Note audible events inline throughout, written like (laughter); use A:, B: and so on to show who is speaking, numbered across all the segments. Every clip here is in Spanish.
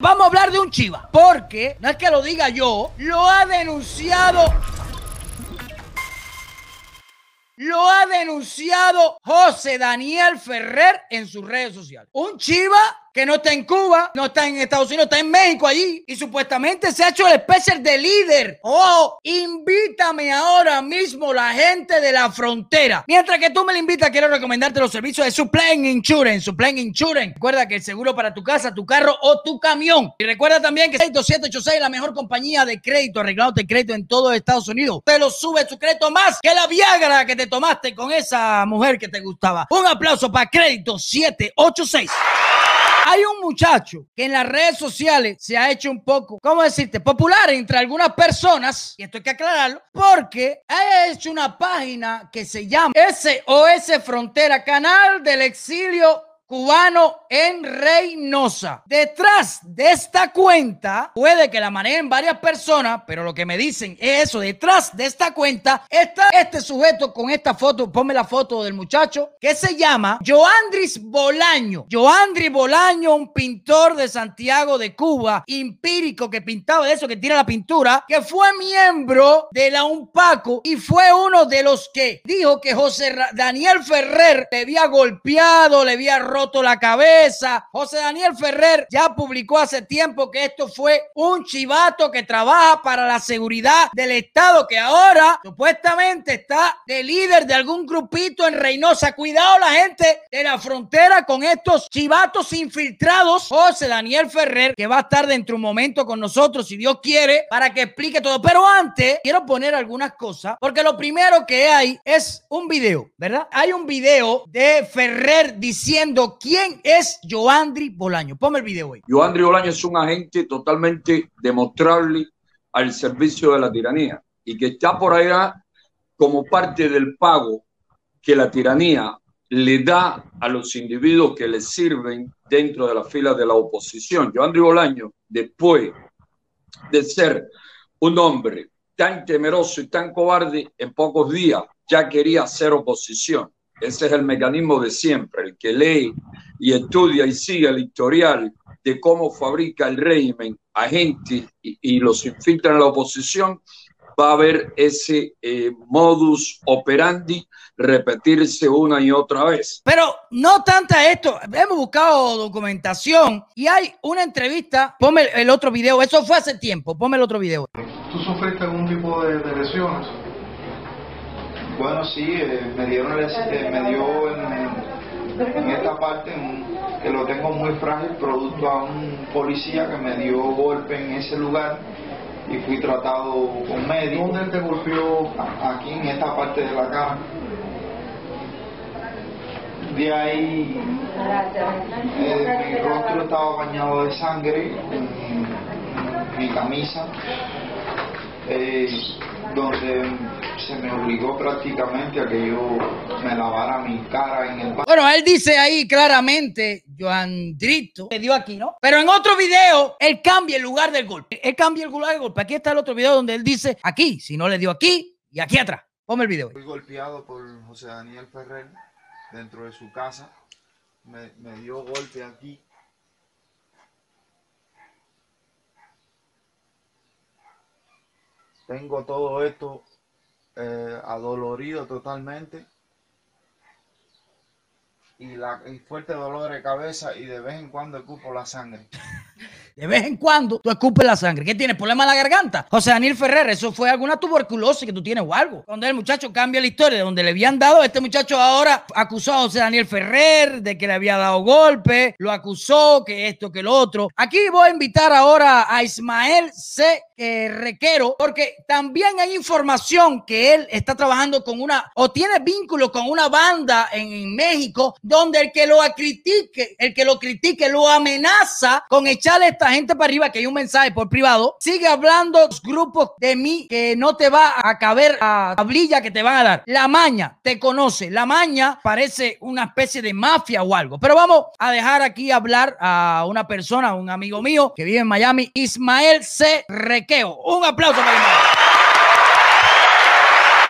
A: Vamos a hablar de un chiva, porque no es que lo diga yo, lo ha denunciado. Lo ha denunciado José Daniel Ferrer en sus redes sociales. Un chiva que no está en Cuba, no está en Estados Unidos, está en México allí y supuestamente se ha hecho el especial de líder. Oh, invítame ahora mismo la gente de la frontera. Mientras que tú me la invitas, quiero recomendarte los servicios de Supplying Insurance. Supplying Insurance. Recuerda que el seguro para tu casa, tu carro o tu camión. Y recuerda también que 786 es la mejor compañía de crédito, arreglado de crédito en todo Estados Unidos. Te lo sube tu crédito más que la Viagra que te tomaste con esa mujer que te gustaba. Un aplauso para Crédito 786. Hay un muchacho que en las redes sociales se ha hecho un poco, ¿cómo decirte? Popular entre algunas personas, y esto hay que aclararlo, porque ha hecho una página que se llama SOS Frontera, Canal del Exilio cubano en Reynosa. Detrás de esta cuenta, puede que la manejen varias personas, pero lo que me dicen es eso. Detrás de esta cuenta está este sujeto con esta foto. Ponme la foto del muchacho que se llama Joandris Bolaño. Joandris Bolaño, un pintor de Santiago de Cuba, empírico que pintaba de eso, que tira la pintura, que fue miembro de la UNPACO y fue uno de los que dijo que José Daniel Ferrer le había golpeado, le había roto roto la cabeza. José Daniel Ferrer ya publicó hace tiempo que esto fue un chivato que trabaja para la seguridad del Estado, que ahora supuestamente está de líder de algún grupito en Reynosa. Cuidado la gente de la frontera con estos chivatos infiltrados. José Daniel Ferrer, que va a estar dentro de un momento con nosotros, si Dios quiere, para que explique todo. Pero antes, quiero poner algunas cosas, porque lo primero que hay es un video, ¿verdad? Hay un video de Ferrer diciendo quién es Joandri Bolaño. Ponme el video hoy.
B: Joandri Bolaño es un agente totalmente demostrable al servicio de la tiranía y que está por allá como parte del pago que la tiranía le da a los individuos que le sirven dentro de las filas de la oposición. Joandri Bolaño, después de ser un hombre tan temeroso y tan cobarde, en pocos días ya quería hacer oposición. Ese es el mecanismo de siempre, el que lee y estudia y sigue el historial de cómo fabrica el régimen agentes y, y los infiltra en la oposición, va a haber ese eh, modus operandi repetirse una y otra vez.
A: Pero no tanta esto, hemos buscado documentación y hay una entrevista, ponme el otro video, eso fue hace tiempo, ponme el otro video.
C: ¿Tú sufriste algún tipo de, de lesiones?
D: Bueno, sí, eh, me dieron, eh, me dio en, en esta parte un- que lo tengo muy frágil, producto a un policía que me dio golpe en ese lugar y fui tratado con médico.
C: ¿Dónde te golpeó?
D: Aquí en esta parte de la cara. De ahí eh, mi rostro estaba bañado de sangre, en mi camisa, eh, donde se me obligó prácticamente a que yo me lavara mi cara en el baño.
A: Bueno, él dice ahí claramente, Joandrito, le dio aquí, ¿no? Pero en otro video, él cambia el lugar del golpe. Él cambia el lugar del golpe. Aquí está el otro video donde él dice, aquí, si no le dio aquí y aquí atrás. Ponme el video.
D: Fui golpeado por José Daniel Ferrer dentro de su casa. Me, me dio golpe aquí. Tengo todo esto eh, adolorido totalmente. Y, la, fuerte dolor de cabeza y de vez en cuando ocupo la sangre. (laughs)
A: De vez en cuando tú escupes la sangre. ¿Qué tienes? ¿Problema en la garganta? José Daniel Ferrer, eso fue alguna tuberculosis que tú tienes o algo. Cuando el muchacho cambia la historia de donde le habían dado, este muchacho ahora acusó a José Daniel Ferrer de que le había dado golpe, lo acusó, que esto, que lo otro. Aquí voy a invitar ahora a Ismael C. Requero, porque también hay información que él está trabajando con una, o tiene vínculo con una banda en, México, donde el que lo critique, el que lo critique, lo amenaza con echarle a esta gente para arriba, que hay un mensaje por privado, sigue hablando grupos de mí que no te va a caber a tablilla que te van a dar. La maña te conoce, la maña parece una especie de mafia o algo. Pero vamos a dejar aquí hablar a una persona, un amigo mío que vive en Miami, Ismael C. Requeo. Un aplauso para Ismael.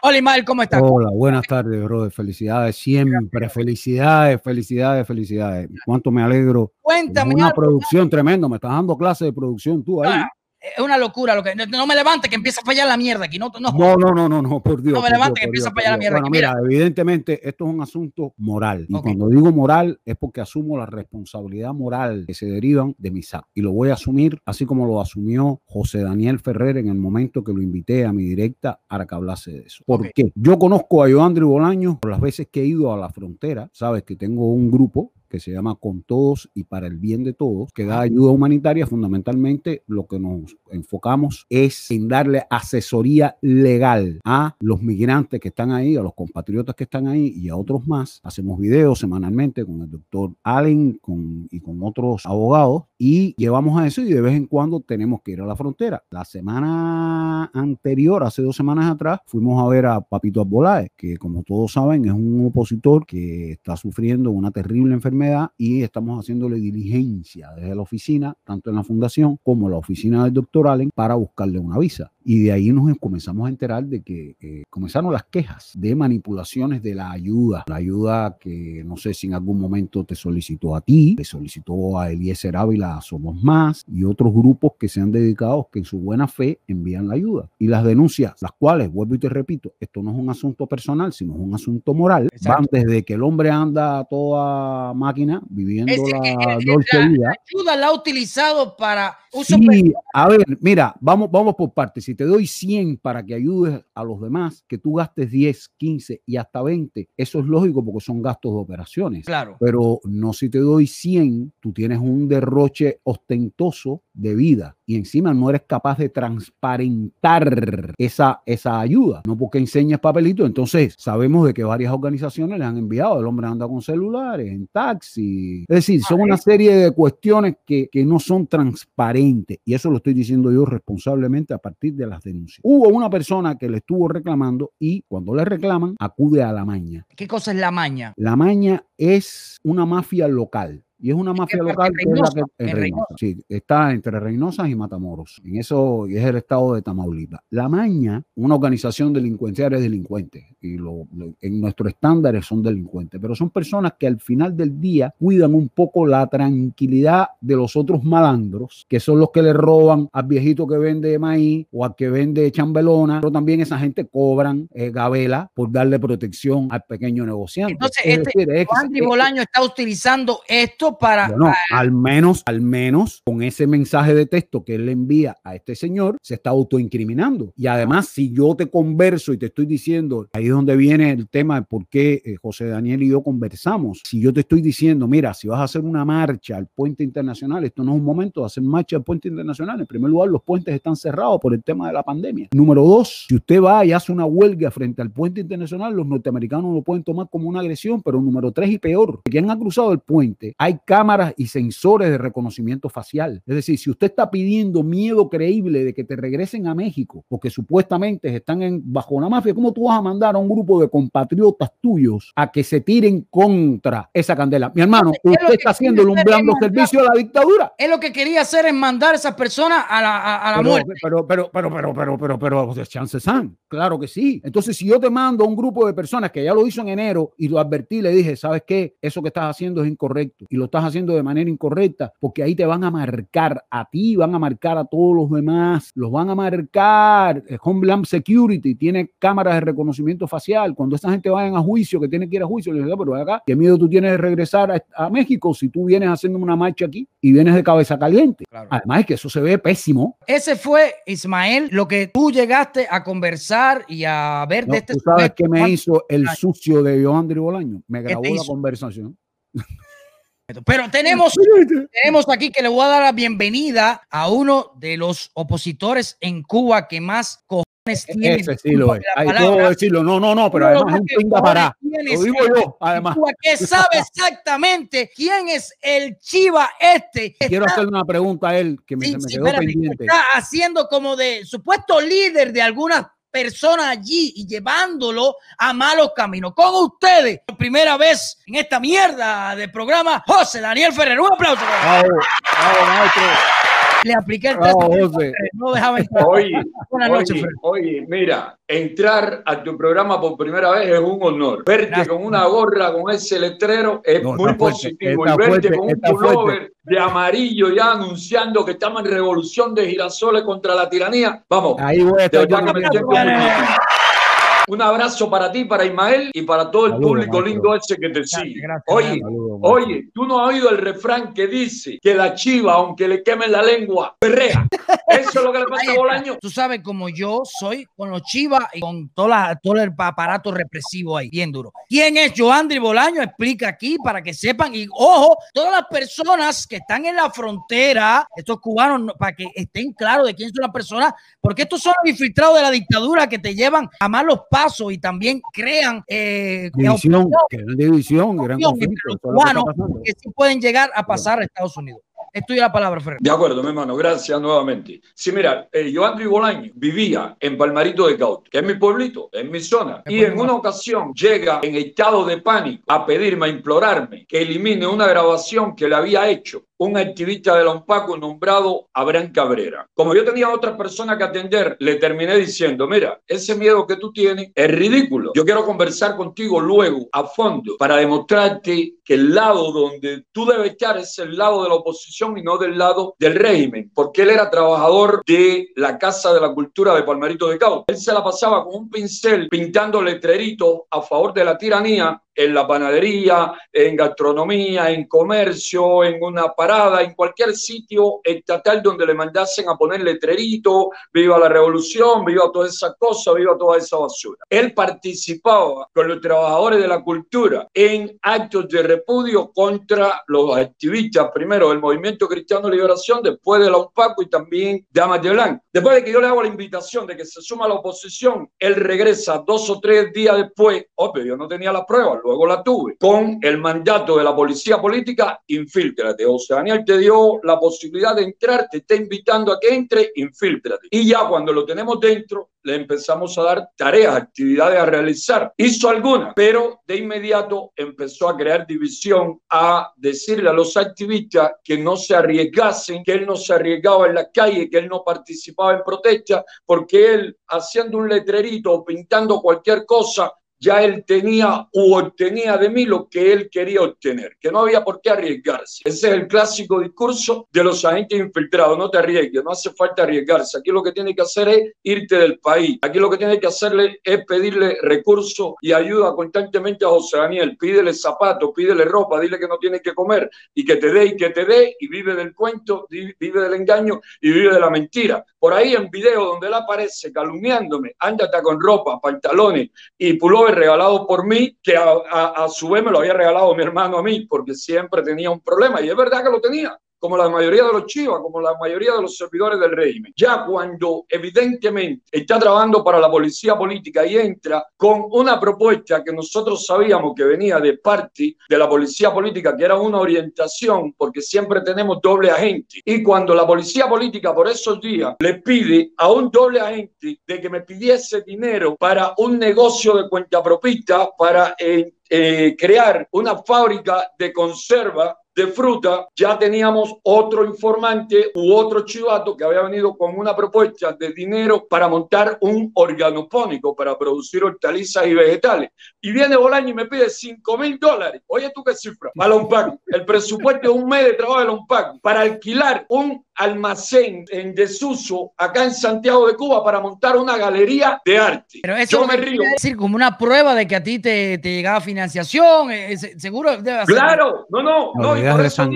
A: Hola, Ismael, ¿cómo estás?
E: Hola, buenas tardes, brother. Felicidades, siempre. Felicidades, felicidades, felicidades. Cuánto me alegro.
A: Cuéntame.
E: Una producción tremenda. Me estás dando clase de producción tú ahí.
A: Ah, Es una locura lo que. No, me levante que empieza a fallar la mierda aquí. No, no.
E: No, no, no, no, por Dios.
A: No me levante
E: Dios,
A: que empieza a fallar la mierda
E: Bueno,
A: aquí,
E: mira, evidentemente esto es un asunto moral. Y
A: Ok.
E: cuando digo moral es porque asumo la responsabilidad moral que se derivan de mis actos. Y lo voy a asumir así como lo asumió José Daniel Ferrer en el momento que lo invité a mi directa para que hablase de eso. ¿Por
A: Ok.
E: qué? Yo conozco a Joandri Bolaños por las veces que he ido a la frontera. Sabes que tengo un grupo que se llama Con Todos y para el bien de todos, que da ayuda humanitaria. Fundamentalmente lo que nos enfocamos es en darle asesoría legal a los migrantes que están ahí, a los compatriotas que están ahí y a otros más. Hacemos videos semanalmente con el doctor Allen con, y con otros abogados y llevamos a eso y de vez en cuando tenemos que ir a la frontera. La semana anterior, hace dos semanas atrás, fuimos a ver a Papito Arbolaez, que como todos saben es un opositor que está sufriendo una terrible enfermedad y estamos haciéndole diligencia desde la oficina, tanto en la fundación como la oficina del doctor Allen, para buscarle una visa. Y de ahí nos comenzamos a enterar de que eh, comenzaron las quejas de manipulaciones de la ayuda. La ayuda que no sé si en algún momento te solicitó a ti, te solicitó a Eliezer Ávila, Somos Más y otros grupos que se han dedicado, que en su buena fe envían la ayuda. Y las denuncias, las cuales, vuelvo y te repito, esto no es un asunto personal, sino es un asunto moral,
A: Exacto.
E: van desde que el hombre anda a toda máquina viviendo
A: Es
E: la
A: eh,
E: dolce
A: la-
E: vida.
A: ayuda la ha utilizado para uso
E: Sí, a ver, mira, vamos, vamos por partes. Si te doy 100 para que ayudes a los demás, que tú gastes 10, 15 y hasta 20, eso es lógico porque son gastos de operaciones.
A: Claro.
E: Pero no si te doy 100, tú tienes un derroche ostentoso de vida y encima no eres capaz de transparentar esa, esa ayuda, no porque enseñes papelito. Entonces, sabemos de que varias organizaciones le han enviado, el hombre anda con celulares, en taxi. Es decir, son una serie de cuestiones que, que no son transparentes y eso lo estoy diciendo yo responsablemente a partir de las denuncias. Hubo una persona que le estuvo reclamando y cuando le reclaman acude a la maña.
A: ¿Qué cosa es la maña?
E: La maña es una mafia local. Y es una mafia local
A: ¿En
E: que es la
A: Reynosa?
E: que en
A: ¿En
E: Reynosa. Sí, está entre Reynosas y Matamoros. En eso es el estado de Tamaulipas. La Maña, una organización delincuencial es delincuente y lo, lo- en nuestros estándares son delincuentes, pero son personas que al final del día cuidan un poco la tranquilidad de los otros malandros, que son los que le roban al viejito que vende maíz o al que vende chambelona, pero también esa gente cobran eh, gabela por darle protección al pequeño negociante.
A: Entonces,
E: Es
A: este
E: decir, es-
A: Andy
E: es-
A: Bolaño está utilizando esto para.
E: bueno, al menos, al menos con ese mensaje de texto que él le envía a este señor, se está autoincriminando. Y además, si yo te converso y te estoy diciendo, ahí es donde viene el tema de por qué eh, José Daniel y yo conversamos. Si yo te estoy diciendo, mira, si vas a hacer una marcha al puente internacional, esto no es un momento de hacer marcha al puente internacional. En primer lugar, los puentes están cerrados por el tema de la pandemia. Número dos, si usted va y hace una huelga frente al puente internacional, los norteamericanos lo pueden tomar como una agresión, pero número tres y peor, quien ha cruzado el puente, hay cámaras y sensores de reconocimiento facial. Es decir, si usted está pidiendo miedo creíble de que te regresen a México, porque supuestamente están en, bajo una mafia, ¿cómo tú vas a mandar a un grupo de compatriotas tuyos a que se tiren contra esa candela? Mi hermano,
A: Es
E: usted está haciendo
A: es mandar-
E: servicio a la dictadura.
A: Él lo que quería hacer es mandar a esas personas a la, a, a la
E: pero,
A: muerte.
E: Pero, pero, pero, pero, pero, pero, pero, o sea, chances han. Claro que sí. Entonces, si yo te mando a un grupo de personas que ya lo hizo en enero y lo advertí, le dije, ¿sabes qué? Eso que estás haciendo es incorrecto y lo estás haciendo de manera incorrecta porque ahí te van a marcar a ti, van a marcar a todos los demás, los van a marcar. Eh, Homeland Security tiene cámaras de reconocimiento facial. Cuando esa gente vayan a juicio, que tiene que ir a juicio, le digo, pero ven acá, ¿qué miedo tú tienes de regresar a, a México si tú vienes haciendo una marcha aquí y vienes de cabeza caliente?
A: Claro.
E: Además, es que eso se ve pésimo.
A: Ese fue, Ismael, lo que tú llegaste a conversar y a ver
E: No,
A: de este
E: ¿Tú sabes qué me
A: ¿Cuánto-
E: hizo el sucio de Joandri Bolaño? Me grabó la conversación. (laughs)
A: Pero tenemos, (laughs) tenemos aquí que le voy a dar la bienvenida a uno de los opositores en Cuba que más cojones tiene.
E: Ese sí lo es.
A: disculpa la
E: Ahí
A: palabra.
E: puedo decirlo. No, no, no, pero además es un
A: tiene
E: Lo digo yo, además.
A: Cuba, que sabe exactamente quién es el chiva este.
E: Quiero
A: está-
E: hacerle una pregunta a él que me,
A: sí,
E: se me
A: sí,
E: quedó
A: espérate,
E: pendiente.
A: está haciendo como de supuesto líder de algunas personas allí y llevándolo a malos caminos. Con ustedes, por primera vez en esta mierda de programa, José Daniel Ferrer. Un aplauso.
E: Bravo, bravo, maestro.
A: le apliqué el test.
E: Bravo, José.
A: No dejaba entrar.
B: Oye,
A: Buenas noches,
B: oye,
A: Fred.
B: oye, mira, entrar a tu programa por primera vez es un honor. Verte
A: Gracias.
B: con una gorra, con ese letrero, es
E: No,
B: muy
E: fuerte,
B: positivo. y verte
E: fuerte,
B: con un pullover de amarillo ya anunciando que estamos en revolución de girasoles contra la tiranía. Vamos,
E: Ahí voy a estar
B: Un abrazo para ti, para Ismael y para todo el
E: Saludos,
B: público
E: maestro.
B: lindo ese que te sigue.
A: gracias,
B: Oye,
E: Saludos.
B: Oye, tú no has oído el refrán que dice que la chiva, aunque le quemen la lengua, perrea. (laughs) Eso es lo que le pasa a Bolaño.
A: Tú sabes como yo soy con los chivas y con toda la- todo el aparato represivo ahí, bien duro. ¿Quién es Joandri Bolaño? Explica aquí para que sepan. Y ojo, todas las personas que están en la frontera, estos cubanos, no- para que estén claros de quién son las personas, porque estos son los infiltrados de la dictadura que te llevan a malos pasos y también crean eh,
E: División, gran división, gran conflicto.
A: los
E: es que
A: sí pueden llegar a pasar a Estados Unidos. Estoy la palabra, Ferrer.
B: De acuerdo, mi hermano, gracias nuevamente. Sí, mira, eh, yo Andrew Bolaño vivía en Palmarito de Cauto, que es mi pueblito, es mi zona. Y en una ocasión llega en estado de pánico a pedirme, a implorarme que elimine una grabación que le había hecho un activista de la UNPACO nombrado Abraham Cabrera. Como yo tenía otra persona que atender, le terminé diciendo, mira, ese miedo que tú tienes es ridículo. Yo quiero conversar contigo luego a fondo para demostrarte que el lado donde tú debes estar es el lado de la oposición y no del lado del régimen, porque él era trabajador de la Casa de la Cultura de Palmarito de Cauca. Él se la pasaba con un pincel pintando letreritos a favor de la tiranía en la panadería, en gastronomía, en comercio, en una parada, en cualquier sitio estatal donde le mandasen a poner letrerito, viva la revolución, viva toda esa cosa, viva toda esa basura. Él participaba con los trabajadores de la cultura en actos de repudio contra los activistas, primero del Movimiento Cristiano de Liberación, después de la UNPACO y también de Amas de Blanco. Después de que yo le hago la invitación de que se suma a la oposición, él regresa dos o tres días después, obvio, yo no tenía la prueba, luego la tuve, con el mandato de la policía política, infíltrate. O sea, Daniel te dio la posibilidad de entrar, te está invitando a que entre, infíltrate. Y ya cuando lo tenemos dentro, le empezamos a dar tareas, actividades a realizar. Hizo algunas, pero de inmediato empezó a crear división, a decirle a los activistas que no se arriesgasen, que él no se arriesgaba en la calle, que él no participaba en protesta, porque él haciendo un letrerito o pintando cualquier cosa, ya él tenía u obtenía de mí lo que él quería obtener, que no había por qué arriesgarse. Ese es el clásico discurso de los agentes infiltrados, no te arriesgues, no hace falta arriesgarse. Aquí lo que tiene que hacer es irte del país. Aquí lo que tiene que hacerle es pedirle recursos y ayuda constantemente a José Daniel. Pídele zapatos, pídele ropa, dile que no tiene que comer y que te dé y que te dé y vive del cuento, vive del engaño y vive de la mentira. Por ahí en video donde él aparece calumniándome, ándate con ropa, pantalones y pullover regalado por mí, que a, a- a su vez me lo había regalado mi hermano a mí, porque siempre tenía un problema. Y es verdad que lo tenía, como la mayoría de los chivas, como la mayoría de los servidores del régimen. Ya cuando evidentemente está trabajando para la policía política y entra con una propuesta que nosotros sabíamos que venía de parte de la policía política, que era una orientación, porque siempre tenemos doble agente. Y cuando la policía política por esos días le pide a un doble agente de que me pidiese dinero para un negocio de cuenta propista, para eh, eh, crear una fábrica de conserva de fruta, ya teníamos otro informante u otro chivato que había venido con una propuesta de dinero para montar un organopónico para producir hortalizas y vegetales. Y viene Bolaño y me pide 5 mil dólares. Oye, ¿tú qué cifra? Para la UNPAC. El presupuesto de un mes de trabajo de la UNPAC para alquilar un almacén en desuso acá en Santiago de Cuba para montar una galería de arte.
A: Pero eso
B: Yo me río.
A: decir como una prueba de que a ti te, te llegaba eh, eh, seguro debe hacer-
B: Claro, no, no,
E: No,
B: no.
E: la
B: y por
E: es
B: eso
E: la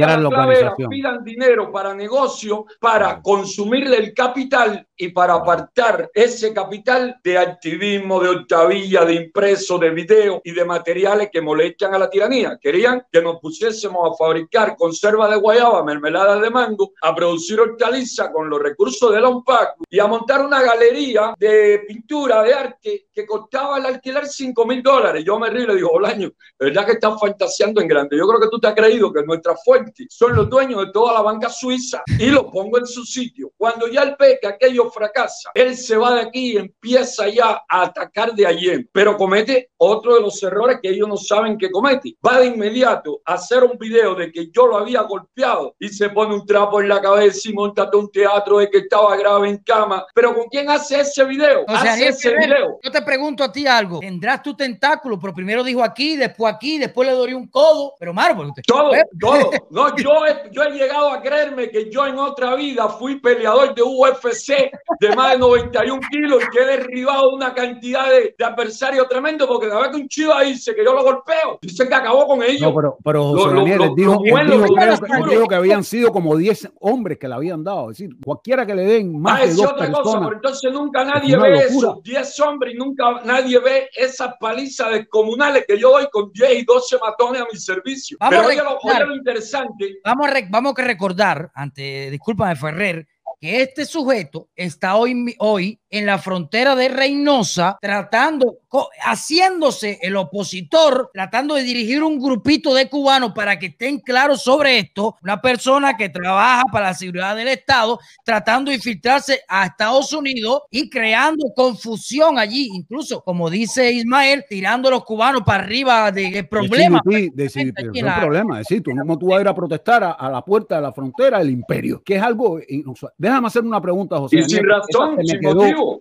E: organización.
B: pidan dinero para negocio, para consumirle el capital y para apartar ese capital de activismo, de octavilla, de impreso, de video y de materiales que molestan a la tiranía. Querían que nos pusiésemos a fabricar conserva de guayaba, mermelada de mango, a producir hortalizas con los recursos de la UNPAC y a montar una galería de pintura, de arte, que costaba el alquiler 5 mil dólares. Yo me río y le digo, Bolaño, ¿verdad que estás fantaseando en grande? Yo creo que tú te has creído que nuestras fuentes son los dueños de toda la banca suiza y lo pongo en su sitio. Cuando ya él ve que aquello fracasa, él se va de aquí y empieza ya a atacar de ayer, pero comete otro de los errores que ellos no saben que comete. Va de inmediato a hacer un video de que yo lo había golpeado y se pone un trapo en la cabeza y monta un teatro de que estaba grave en cama. Pero ¿con quién hace ese video?
A: O sea,
B: hace ese video.
A: Yo te pregunto a ti algo. Tendrás tu tentáculo, pero primero dijo aquí, después aquí, después le doy un codo. Pero Marvel, usted-
B: Todo, todo. (laughs) No, yo he, yo he llegado a creerme que yo en otra vida fui peleador de UFC de más de 91 kilos y que he derribado una cantidad de, de adversarios tremendo porque cada vez que un chivo dice que yo lo golpeo, dice que acabó con ellos.
E: No, pero, pero José
B: Lo-
E: Daniel, dijo,
B: lo
E: creo, que- habían sido como 10 hombres que le habían dado. Es decir, cualquiera que le den más
B: Ah,
E: de dos
B: otra cosa, pero entonces nunca nadie ve
E: locura.
B: eso, 10 hombres y nunca nadie ve esas palizas descomunales que yo doy con 10 y 12 matones a mi servicio.
A: Vamos
B: pero
A: a
B: oye lo, oye lo interesante,
A: Vamos a, vamos a recordar, ante, discúlpame, Ferrer, que este sujeto está hoy, hoy en la frontera de Reynosa tratando, haciéndose el opositor, tratando de dirigir un grupito de cubanos para que estén claros sobre esto. Una persona que trabaja para la seguridad del Estado, tratando de infiltrarse a Estados Unidos y creando confusión allí, incluso, como dice Ismael, tirando a los cubanos para arriba de, de problemas.
E: Sí, de sí,
A: Aquí
E: pero
A: en
E: no
A: la-
E: hay problema. Es decir, tú, ¿cómo tú vas a ir a protestar a, a la puerta de la frontera del imperio? Que es algo inusual. Déjame hacer una pregunta, José.
B: y sin
E: Daniel, esa
B: razón, sin
E: quedó-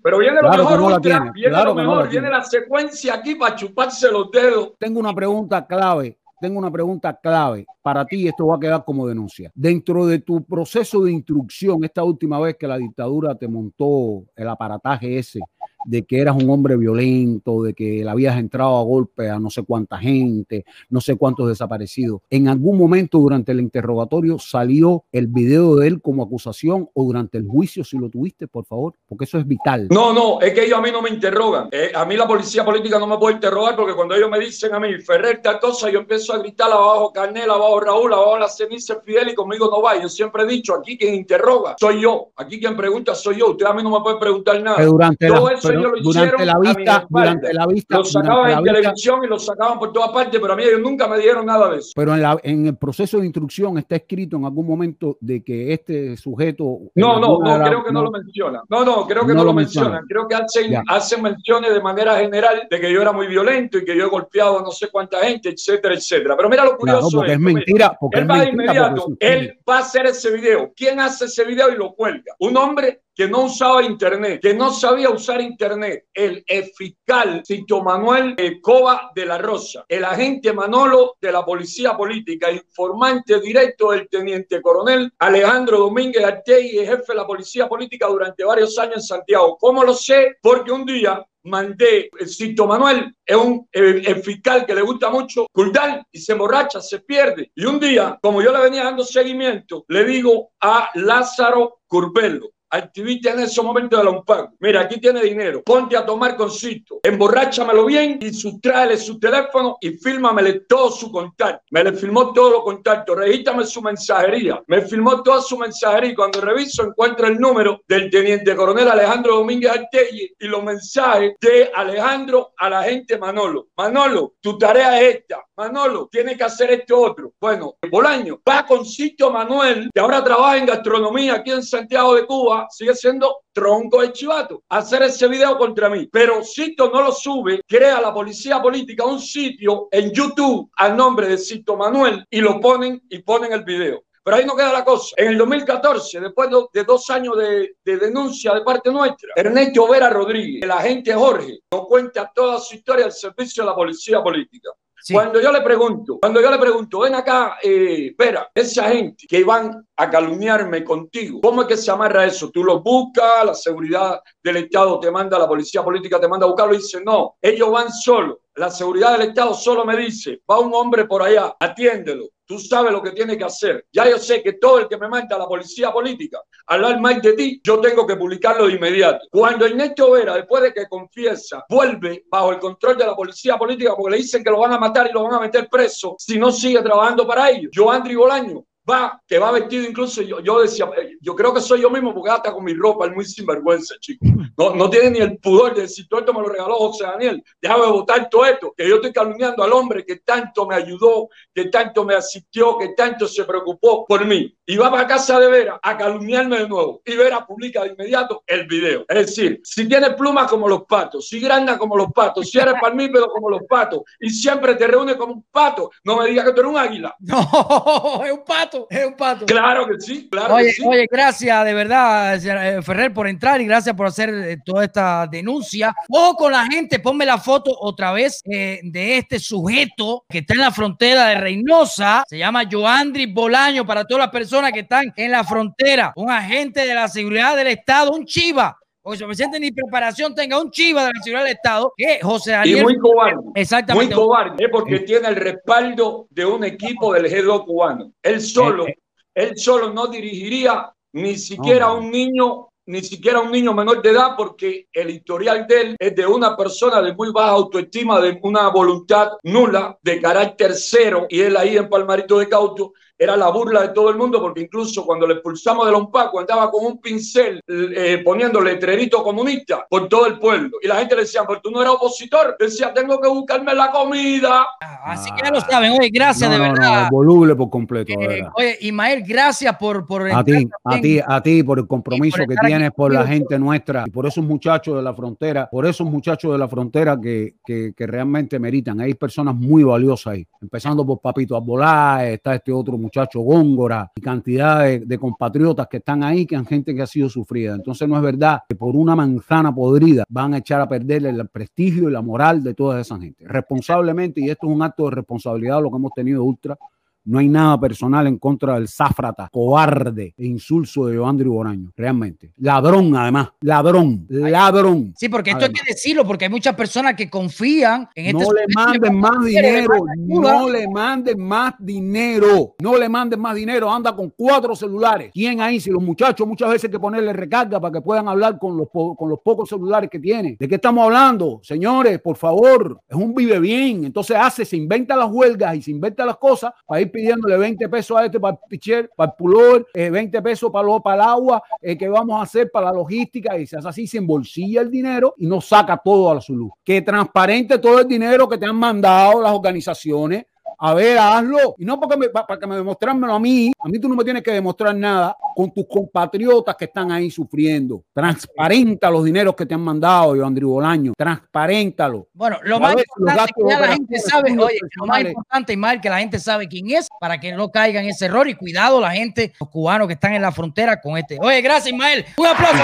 B: Pero viene lo
E: Claro que
B: mejor,
E: no la tiene,
B: viene
E: claro
B: lo
E: que no
B: mejor,
E: la
B: viene la secuencia aquí para chuparse los dedos.
E: Tengo una pregunta clave. Tengo una pregunta clave para ti. Esto va a quedar como denuncia. Dentro de tu proceso de instrucción, esta última vez que la dictadura te montó el aparataje ese de que eras un hombre violento, de que le habías entrado a golpe a no sé cuánta gente, no sé cuántos desaparecidos. ¿En algún momento durante el interrogatorio salió el video de él como acusación o durante el juicio, si lo tuviste, por favor? Porque eso es vital.
B: No, no, es que ellos a mí no me interrogan. Eh, a mí la policía política no me puede interrogar porque cuando ellos me dicen a mí, Ferrer, tal cosa, yo empiezo a gritar abajo Canela, abajo Raúl, abajo la ceniza Fidel y conmigo no va. Yo siempre he dicho, aquí quien interroga soy yo, aquí quien pregunta soy yo. Usted a mí no me puede preguntar nada.
E: Que durante la,
B: Eso
E: pero
B: ellos lo
E: durante
B: hicieron
E: la vista, durante la vista,
B: Lo sacaban en
E: la vista,
B: televisión y lo sacaban por todas partes, pero a mí ellos nunca me dieron nada de eso.
E: pero en, la, en el proceso de instrucción está escrito en algún momento de que este sujeto.
B: No, no,
E: de
B: no,
E: la-
B: creo que no, lo mencionan. No, no, creo que
E: No
B: no,
E: lo mencionan.
B: mencionan. Creo que hacen,
E: Ya.
B: hacen menciones de manera general de que yo era muy violento y que yo he golpeado a no sé cuánta gente, etcétera, etcétera. Pero mira lo
E: Claro,
B: curioso.
E: porque es
B: mira.
E: mentira. Porque
B: Él
E: es
B: va de
E: mentira,
B: inmediato,
E: porque es-
B: él va a hacer ese video. ¿Quién hace ese video y lo cuelga? Un hombre que no usaba internet, que no sabía usar internet, el fiscal Cito Manuel eh, Cova de la Rosa, el agente Manolo de la Policía Política, informante directo del teniente coronel Alejandro Domínguez Artegui, jefe de la Policía Política durante varios años en Santiago. ¿Cómo lo sé? Porque un día mandé, el Cito Manuel es un eh, el fiscal que le gusta mucho Culdal y se emborracha, se pierde. Y un día, como yo le venía dando seguimiento, le digo a Lázaro Curbelo, activista en ese momento de UNPAC. Mira, aquí tiene dinero. Ponte a tomar con Cito. Emborráchamelo bien y sustráele su teléfono y fírmamele todo su contacto. Me le filmó todos los contactos. Regístrame su mensajería. Me filmó toda su mensajería cuando reviso encuentro el número del teniente coronel Alejandro Domínguez Artegui y los mensajes de Alejandro a la gente Manolo. Manolo, tu tarea es esta. Manolo, tiene que hacer esto otro. Bueno, Bolaño va con Cito Manuel, que ahora trabaja en gastronomía aquí en Santiago de Cuba, sigue siendo tronco de chivato, hacer ese video contra mí. Pero Cito no lo sube, crea la policía política un sitio en YouTube al nombre de Cito Manuel y lo ponen y ponen el video. Pero ahí no queda la cosa. En el 2014, después de- de dos años de, de denuncia de parte nuestra, Ernesto Vera Rodríguez, el agente Jorge, nos cuenta toda su historia al servicio de la policía política.
A: Sí.
B: Cuando yo le pregunto, cuando yo le pregunto, ven acá, eh, esa gente que van a calumniarme contigo, ¿cómo es que se amarra eso? Tú los buscas, la seguridad del Estado te manda, la policía política te manda a buscarlo y dice, no, ellos van solos. La seguridad del Estado solo me dice, va un hombre por allá, atiéndelo. Tú sabes lo que tiene que hacer. Ya yo sé que todo el que me manda a la policía política hablar mal de ti, yo tengo que publicarlo de inmediato. Cuando Ernesto Vera, después de que confiesa, vuelve bajo el control de la policía política porque le dicen que lo van a matar y lo van a meter preso si no sigue trabajando para ellos. Yo, Andri Bolaño, va, que va vestido incluso, yo, yo decía, eh, yo creo que soy yo mismo porque hasta con mi ropa es muy sinvergüenza, chico. No, no tiene ni el pudor de decir, todo esto me lo regaló José Daniel, déjame votar todo esto, que yo estoy calumniando al hombre que tanto me ayudó, que tanto me asistió, que tanto se preocupó por mí. Y va para casa de Vera a calumniarme de nuevo. Y Vera publica de inmediato el video. Es decir, si tienes plumas como los patos, si granda como los patos, si eres palmípedo como los patos, y siempre te reúnes como un pato, no me digas que tú eres un águila. (laughs)
A: No, es un pato, (laughs) es un pato.
B: Claro que sí, claro
A: oye,
B: que sí.
A: Oye, gracias de verdad, eh, Ferrer, por entrar y gracias por hacer eh, toda esta denuncia. Ojo con la gente, ponme la foto otra vez eh, de este sujeto que está en la frontera de Reynosa. Se llama Joandri Bolaño para todas las personas que están en la frontera. Un agente de la seguridad del Estado, un chiva. Porque su presidente ni preparación tenga un chiva de la seguridad del Estado, que José Daniel.
B: Y muy cobarde.
A: Exactamente.
B: Muy cobarde, porque tiene el respaldo de un equipo del G2 cubano. Él solo,
E: Eh,
B: él solo no dirigiría ni siquiera a un niño ni siquiera un niño menor de edad, porque el historial de él es de una persona de muy baja autoestima, de una voluntad nula, de carácter cero, y él ahí en Palmarito de Cauto era la burla de todo el mundo, porque incluso cuando le expulsamos de Lompaco andaba con un pincel eh, poniendo letrerito comunista por todo el pueblo, y la gente le decía, pero tú no eres opositor, decía, tengo que buscarme la comida.
A: Así que ya lo saben, oye, gracias
E: No,
A: de
E: no,
A: verdad.
E: no, voluble por completo,
A: Eh,
E: verdad.
A: oye, Ismael, gracias por, por
E: A ti, a ti, a ti por el compromiso que
A: estar aquí
E: tienes por la gente nuestra y por esos muchachos de la frontera, por esos muchachos de la frontera que, que, que realmente meritan. Hay personas muy valiosas ahí, empezando por Papito Arbolá, está este otro muchacho Góngora y cantidad de, de compatriotas que están ahí, que han gente que ha sido sufrida. Entonces no es verdad que por una manzana podrida van a echar a perder el prestigio y la moral de toda esa gente. Responsablemente, y esto es un acto de responsabilidad lo que hemos tenido Ultra, no hay nada personal en contra del záfrata, cobarde e insulso de Joandri Boraño, realmente. Ladrón, además. Ladrón, ladrón.
A: Sí, porque esto hay que decirlo, porque hay muchas personas que confían en este
E: No le manden más dinero, no le manden más dinero, no le manden más dinero, anda con cuatro celulares. ¿Quién ahí? Si los muchachos muchas veces hay que ponerle recarga para que puedan hablar con los, con los pocos celulares que tienen. ¿De qué estamos hablando? Señores, por favor, es un vive bien. Entonces hace, se inventa las huelgas y se inventa las cosas para ir pidiéndole 20 pesos a este para el pitcher, para el pulor, eh, 20 pesos para, lo, para el agua, eh, que vamos a hacer para la logística y se hace así, se embolsilla el dinero y no saca todo a su luz. Que transparente todo el dinero que te han mandado las organizaciones. A ver, hazlo. Y no porque me, pa- para que me demostrármelo a mí. A mí tú no me tienes que demostrar nada con tus compatriotas que están ahí sufriendo. Transparenta los dineros que te han mandado, yo, Andrew Bolaño. Transparéntalo.
A: Bueno, lo más
E: ver,
A: importante es que ya la gente sabe, oye, lo más importante, Ismael, que la gente sabe quién es para que no caiga en ese error y cuidado la gente, los cubanos que están en la frontera con este. Oye, gracias, Ismael. Un aplauso.